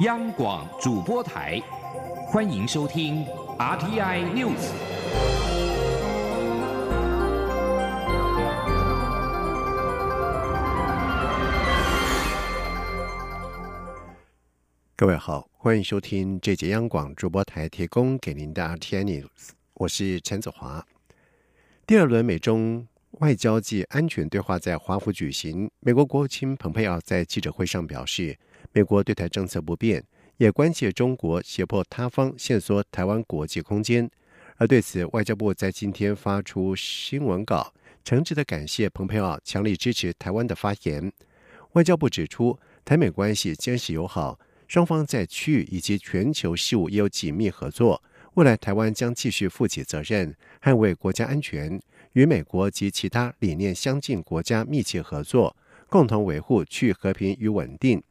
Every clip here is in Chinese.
央广主播台，欢迎收听 RTI News。各位好，欢迎收听这节央广主播台提供给您的 RTI News，我是陈子华。第二轮美中外交暨安全对话在华府举行，美国国务卿蓬佩奥在记者会上表示，美国对台政策不变，也关切中国胁迫他方限缩台湾国际空间。而对此，外交部在今天发出新闻稿，诚挚的感谢蓬佩奥强力支持台湾的发言。外交部指出，台美关系坚实友好。双方在区域以及全球事务也有紧密合作。未来台湾将继续负起责任，捍卫国家安全，与美国及其他理念相近国家密切合作，共同维护区域和平与稳定。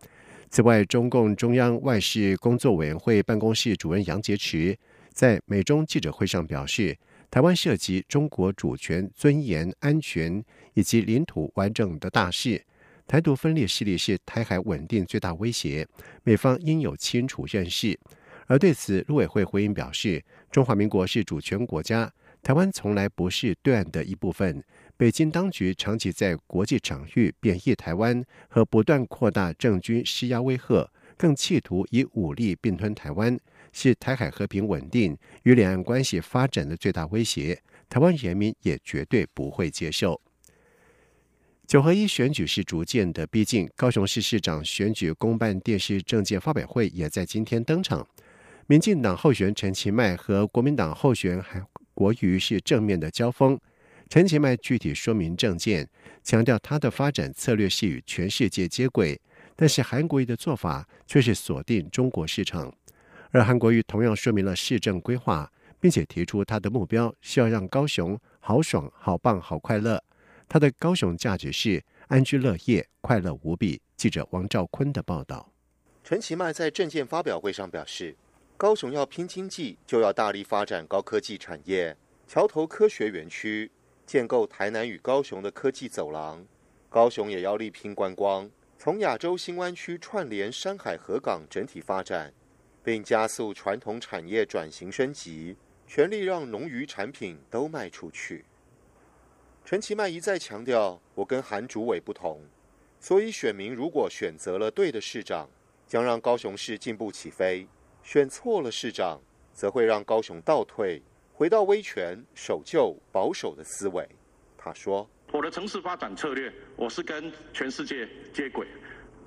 此外，中共中央外事工作委员会办公室主任杨洁篪在美中记者会上表示，台湾涉及中国主权、尊严、安全以及领土完整的大事。台独分裂势力是台海稳定最大威胁，美方应有清楚认识。而对此，陆委会回应表示，中华民国是主权国家，台湾从来不是对岸的一部分。北京当局长期在国际场域贬义台湾和不断扩大政军施压威吓，更企图以武力并吞台湾，是台海和平稳定与两岸关系发展的最大威胁。台湾人民也绝对不会接受。九合一选举是逐渐的逼近，高雄市市长选举公办电视政见发表会也在今天登场。民进党候选陈其迈和国民党候选人韩国瑜是正面的交锋。陈其迈具体说明政见，强调他的发展策略是与全世界接轨，但是韩国瑜的做法却是锁定中国市场。而韩国瑜同样说明了市政规划，并且提出他的目标是要让高雄好爽、好棒、好快乐。他的高雄价值是安居乐业、快乐无比。记者王兆坤的报道。陈其迈在政见发表会上表示，高雄要拼经济，就要大力发展高科技产业，桥头科学园区，建构台南与高雄的科技走廊。高雄也要力拼观光，从亚洲新湾区串联山海河港整体发展，并加速传统产业转型升级，全力让农渔产品都卖出去。陈其迈一再强调，我跟韩主委不同，所以选民如果选择了对的市长，将让高雄市进步起飞；选错了市长，则会让高雄倒退，回到威权、守旧、保守的思维。他说：“我的城市发展策略，我是跟全世界接轨；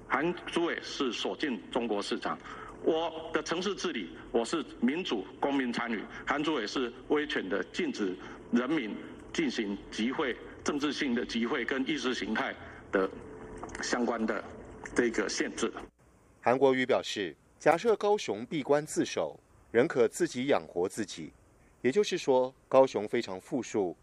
韩主委是锁进中国市场。我的城市治理，我是民主、公民参与；韩主委是威权的，禁止人民。”进行集会、政治性的集会跟意识形态的相关的这个限制。韩国瑜表示，假设高雄闭关自守，仍可自己养活自己，也就是说，高雄非常富庶，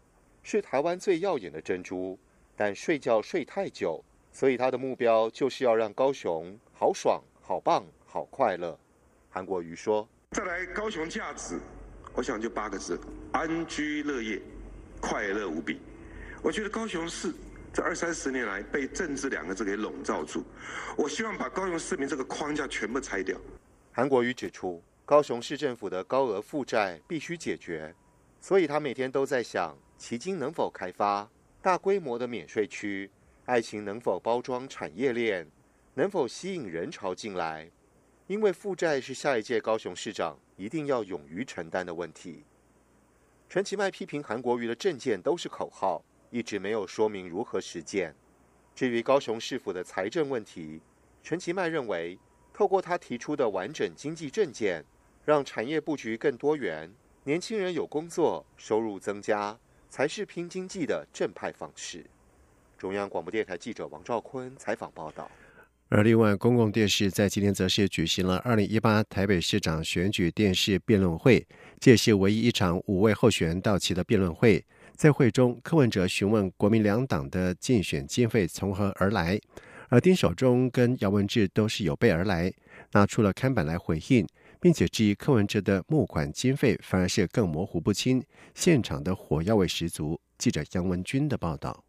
是台湾最耀眼的珍珠。但睡觉睡太久，所以他的目标就是要让高雄好爽、好棒、好快乐。韩国瑜说：“再来高雄价值，我想就八个字：安居乐业。”快乐无比，我觉得高雄市这二三十年来被政治两个字给笼罩住，我希望把高雄市民这个框架全部拆掉。韩国瑜指出，高雄市政府的高额负债必须解决，所以他每天都在想，旗津能否开发大规模的免税区，爱情能否包装产业链，能否吸引人潮进来，因为负债是下一届高雄市长一定要勇于承担的问题。陈其迈批评韩国瑜的政见都是口号，一直没有说明如何实践。至于高雄市府的财政问题，陈其迈认为，透过他提出的完整经济政见，让产业布局更多元，年轻人有工作，收入增加，才是拼经济的正派方式。中央广播电台记者王兆坤采访报道。而另外，公共电视在今天则是举行了二零一八台北市长选举电视辩论会，这是唯一一场五位候选人到齐的辩论会。在会中，柯文哲询问国民两党的竞选经费从何而来，而丁守中跟姚文智都是有备而来，拿出了看板来回应，并且质疑柯文哲的募款经费反而是更模糊不清，现场的火药味十足。记者杨文军的报道。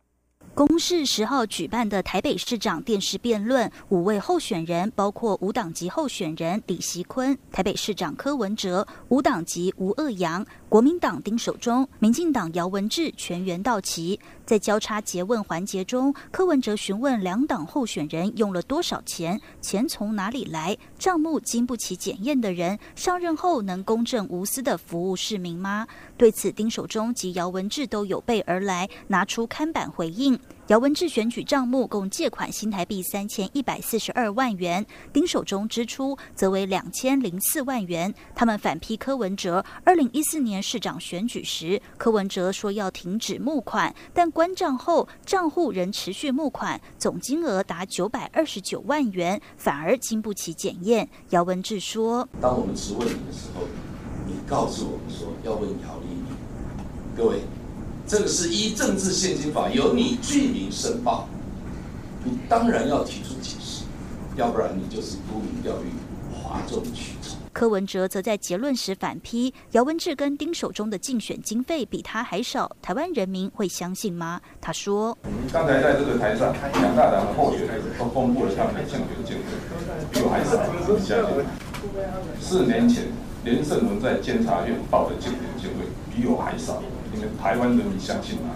公示十号举办的台北市长电视辩论，五位候选人包括无党籍候选人李习坤、台北市长柯文哲、无党籍吴鄂阳、国民党丁守中、民进党姚文智全员到齐。在交叉诘问环节中，柯文哲询问两党候选人用了多少钱，钱从哪里来，账目经不起检验的人上任后能公正无私的服务市民吗？对此，丁守中及姚文智都有备而来，拿出看板回应。姚文智选举账目共借款新台币三千一百四十二万元，丁守中支出则为两千零四万元。他们反批柯文哲，二零一四年市长选举时，柯文哲说要停止募款，但关账后账户仍持续募款，总金额达九百二十九万元，反而经不起检验。姚文智说：“当我们质问你的时候，你告诉我们说要问姚丽丽，各位。”这个是依政治现金法由你罪名申报，你当然要提出解释，要不然你就是沽名钓誉、哗众取宠。柯文哲则在结论时反批姚文智跟丁守中的竞选经费比他还少，台湾人民会相信吗？他说：“刚才在这个台上，两大党的候选人都公布了他们的竞选经费，比我还少。四年前，连胜文在监察院报的竞选经费比我还少。”台湾人民相信吗？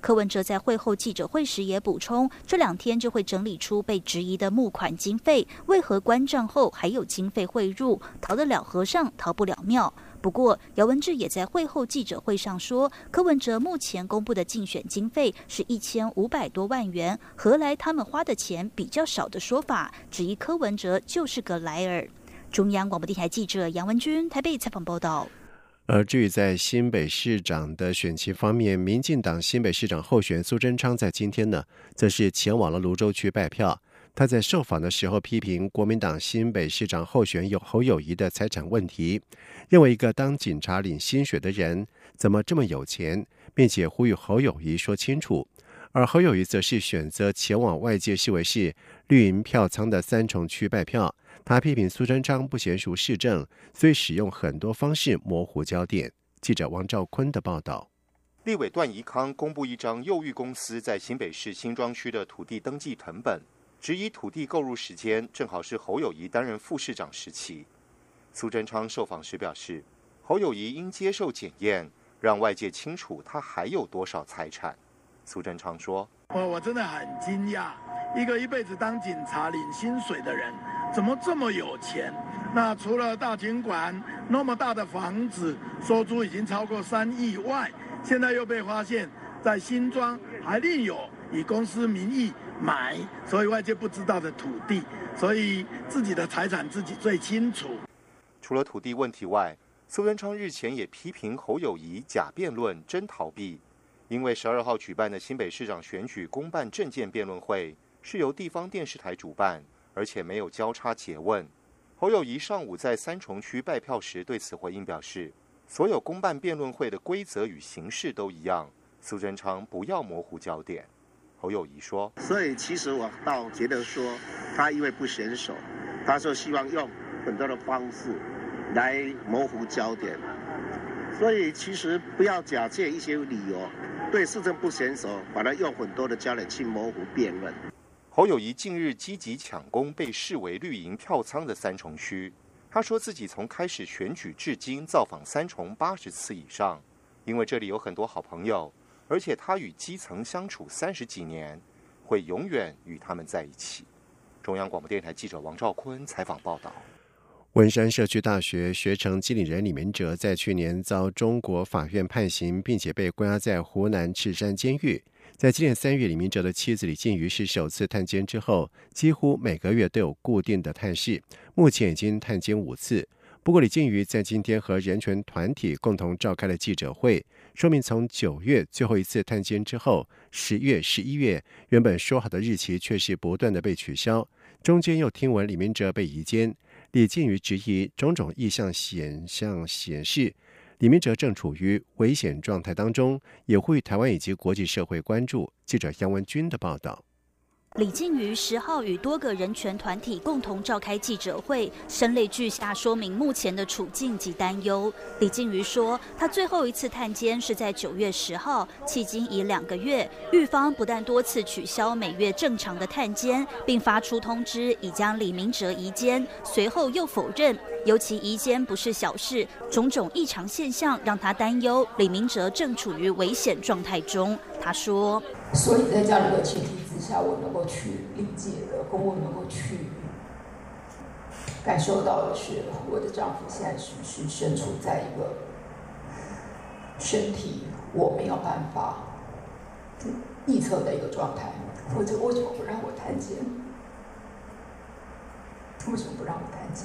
柯文哲在会后记者会时也补充，这两天就会整理出被质疑的募款经费，为何关账后还有经费汇入？逃得了和尚逃不了庙。不过，姚文智也在会后记者会上说，柯文哲目前公布的竞选经费是一千五百多万元，何来他们花的钱比较少的说法？质疑柯文哲就是个莱尔。中央广播电台记者杨文君台北采访报道。而至于在新北市长的选情方面，民进党新北市长候选苏贞昌在今天呢，则是前往了泸州区拜票。他在受访的时候批评国民党新北市长候选有侯友谊的财产问题，认为一个当警察领薪水的人怎么这么有钱，并且呼吁侯友谊说清楚。而侯友谊则是选择前往外界视为是绿营票仓的三重区拜票。他批评苏贞昌不娴熟市政，所以使用很多方式模糊焦点。记者王兆坤的报道。立委段宜康公布一张右玉公司在新北市新庄区的土地登记成本，质疑土地购入时间正好是侯友谊担任副市长时期。苏贞昌受访时表示，侯友谊应接受检验，让外界清楚他还有多少财产。苏贞昌说：“我我真的很惊讶，一个一辈子当警察领薪水的人。”怎么这么有钱？那除了大警馆那么大的房子收租已经超过三亿外，现在又被发现，在新庄还另有以公司名义买，所以外界不知道的土地，所以自己的财产自己最清楚。除了土地问题外，苏文昌日前也批评侯友谊假辩论真逃避，因为十二号举办的新北市长选举公办政见辩论会是由地方电视台主办。而且没有交叉诘问。侯友谊上午在三重区拜票时对此回应表示：“所有公办辩论会的规则与形式都一样。”苏贞昌不要模糊焦点。侯友谊说：“所以其实我倒觉得说，他因为不娴熟，他说希望用很多的方式来模糊焦点。所以其实不要假借一些理由，对市政不娴熟，把它用很多的焦点去模糊辩论。”侯友谊近日积极抢攻被视为绿营票仓的三重区。他说自己从开始选举至今造访三重八十次以上，因为这里有很多好朋友，而且他与基层相处三十几年，会永远与他们在一起。中央广播电台记者王兆坤采访报道。文山社区大学学成经理人李明哲在去年遭中国法院判刑，并且被关押在湖南赤山监狱。在今年三月，李明哲的妻子李静瑜是首次探监之后，几乎每个月都有固定的探视，目前已经探监五次。不过，李静瑜在今天和人权团体共同召开了记者会，说明从九月最后一次探监之后，十月、十一月原本说好的日期却是不断的被取消，中间又听闻李明哲被移监，李静瑜质疑种种意向显象显示。李明哲正处于危险状态当中，也呼吁台湾以及国际社会关注。记者杨文军的报道。李静瑜十号与多个人权团体共同召开记者会，声泪俱下说明目前的处境及担忧。李静瑜说，他最后一次探监是在九月十号，迄今已两个月。狱方不但多次取消每月正常的探监，并发出通知已将李明哲移监，随后又否认。尤其移监不是小事，种种异常现象让他担忧李明哲正处于危险状态中。他说：“所以在这样的前提之下，我能够去理解的，跟我能够去感受到的是，我的丈夫现在是是身处在一个身体我没有办法预测的一个状态？否则为什么不让我探监？为什么不让我探监？”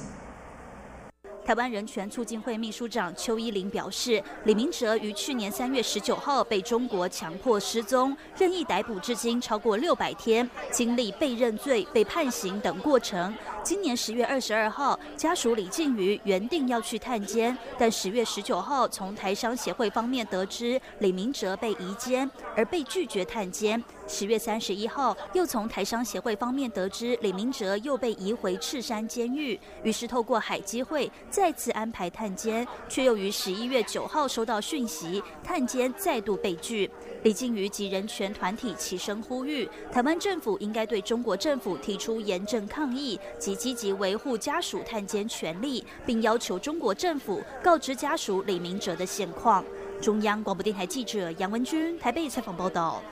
台湾人权促进会秘书长邱依林表示，李明哲于去年三月十九号被中国强迫失踪，任意逮捕至今超过六百天，经历被认罪、被判刑等过程。今年十月二十二号，家属李静瑜原定要去探监，但十月十九号从台商协会方面得知李明哲被移监，而被拒绝探监。十月三十一号，又从台商协会方面得知李明哲又被移回赤山监狱，于是透过海基会再次安排探监，却又于十一月九号收到讯息，探监再度被拒。李静瑜及人权团体齐声呼吁，台湾政府应该对中国政府提出严正抗议，及积极维护家属探监权利，并要求中国政府告知家属李明哲的现况。中央广播电台记者杨文君台北采访报道。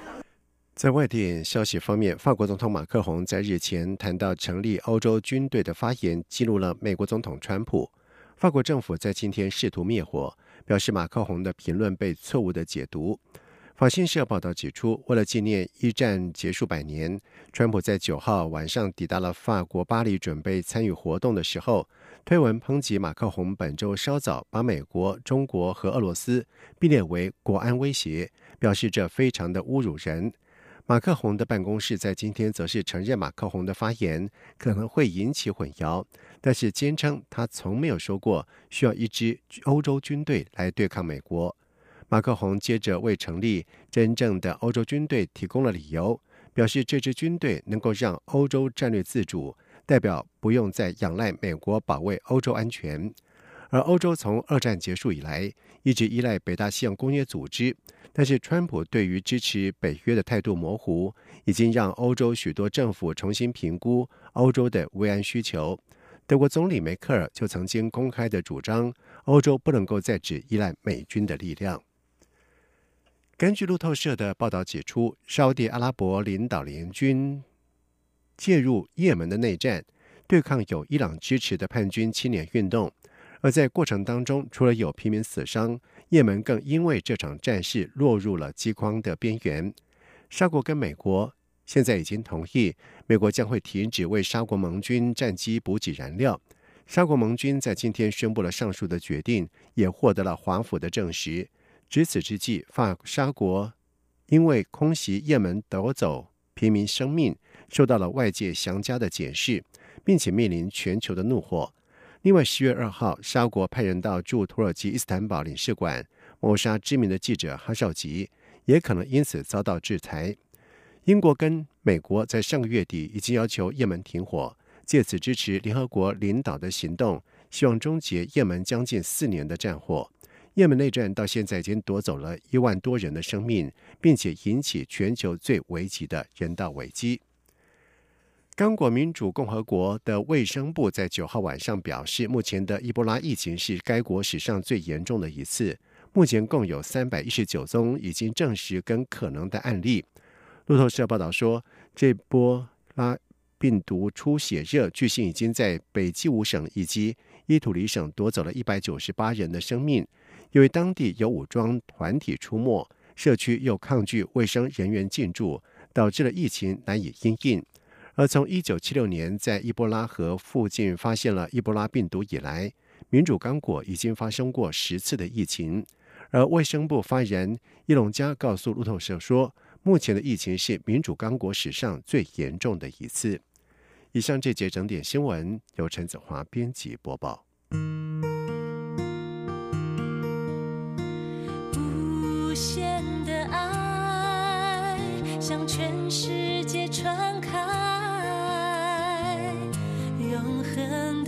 在外电消息方面，法国总统马克宏在日前谈到成立欧洲军队的发言，激怒了美国总统川普。法国政府在今天试图灭火，表示马克宏的评论被错误的解读。法新社报道指出，为了纪念一战结束百年，川普在九号晚上抵达了法国巴黎，准备参与活动的时候，推文抨击马克宏本周稍早把美国、中国和俄罗斯并列为国安威胁，表示这非常的侮辱人。马克宏的办公室在今天则是承认马克宏的发言可能会引起混淆，但是坚称他从没有说过需要一支欧洲军队来对抗美国。马克宏接着为成立真正的欧洲军队提供了理由，表示这支军队能够让欧洲战略自主，代表不用再仰赖美国保卫欧洲安全。而欧洲从二战结束以来一直依赖北大西洋工业组织。但是，川普对于支持北约的态度模糊，已经让欧洲许多政府重新评估欧洲的维安需求。德国总理梅克尔就曾经公开的主张，欧洲不能够再只依赖美军的力量。根据路透社的报道指出，沙地阿拉伯领导联军介入也门的内战，对抗有伊朗支持的叛军青年运动，而在过程当中，除了有平民死伤。也门更因为这场战事落入了饥荒的边缘。沙国跟美国现在已经同意，美国将会停止为沙国盟军战机补给燃料。沙国盟军在今天宣布了上述的决定，也获得了华府的证实。值此之际，法沙国因为空袭也门夺走平民生命，受到了外界详加的检视，并且面临全球的怒火。另外，十月二号，沙国派人到驻土耳其伊斯坦堡领事馆谋杀知名的记者哈绍吉，也可能因此遭到制裁。英国跟美国在上个月底已经要求也门停火，借此支持联合国领导的行动，希望终结也门将近四年的战火。也门内战到现在已经夺走了一万多人的生命，并且引起全球最危急的人道危机。刚果民主共和国的卫生部在九号晚上表示，目前的伊波拉疫情是该国史上最严重的一次。目前共有三百一十九宗已经证实跟可能的案例。路透社报道说，这波拉病毒出血热，据信已经在北基伍省以及伊图里省夺走了一百九十八人的生命。因为当地有武装团体出没，社区又抗拒卫生人员进驻，导致了疫情难以应应。而从一九七六年在伊波拉河附近发现了伊波拉病毒以来，民主刚果已经发生过十次的疫情。而卫生部发言人伊隆加告诉路透社说，目前的疫情是民主刚果史上最严重的一次。以上这节整点新闻由陈子华编辑播报。无限的爱向全世界传开。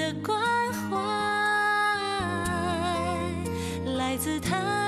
的关怀，来自他。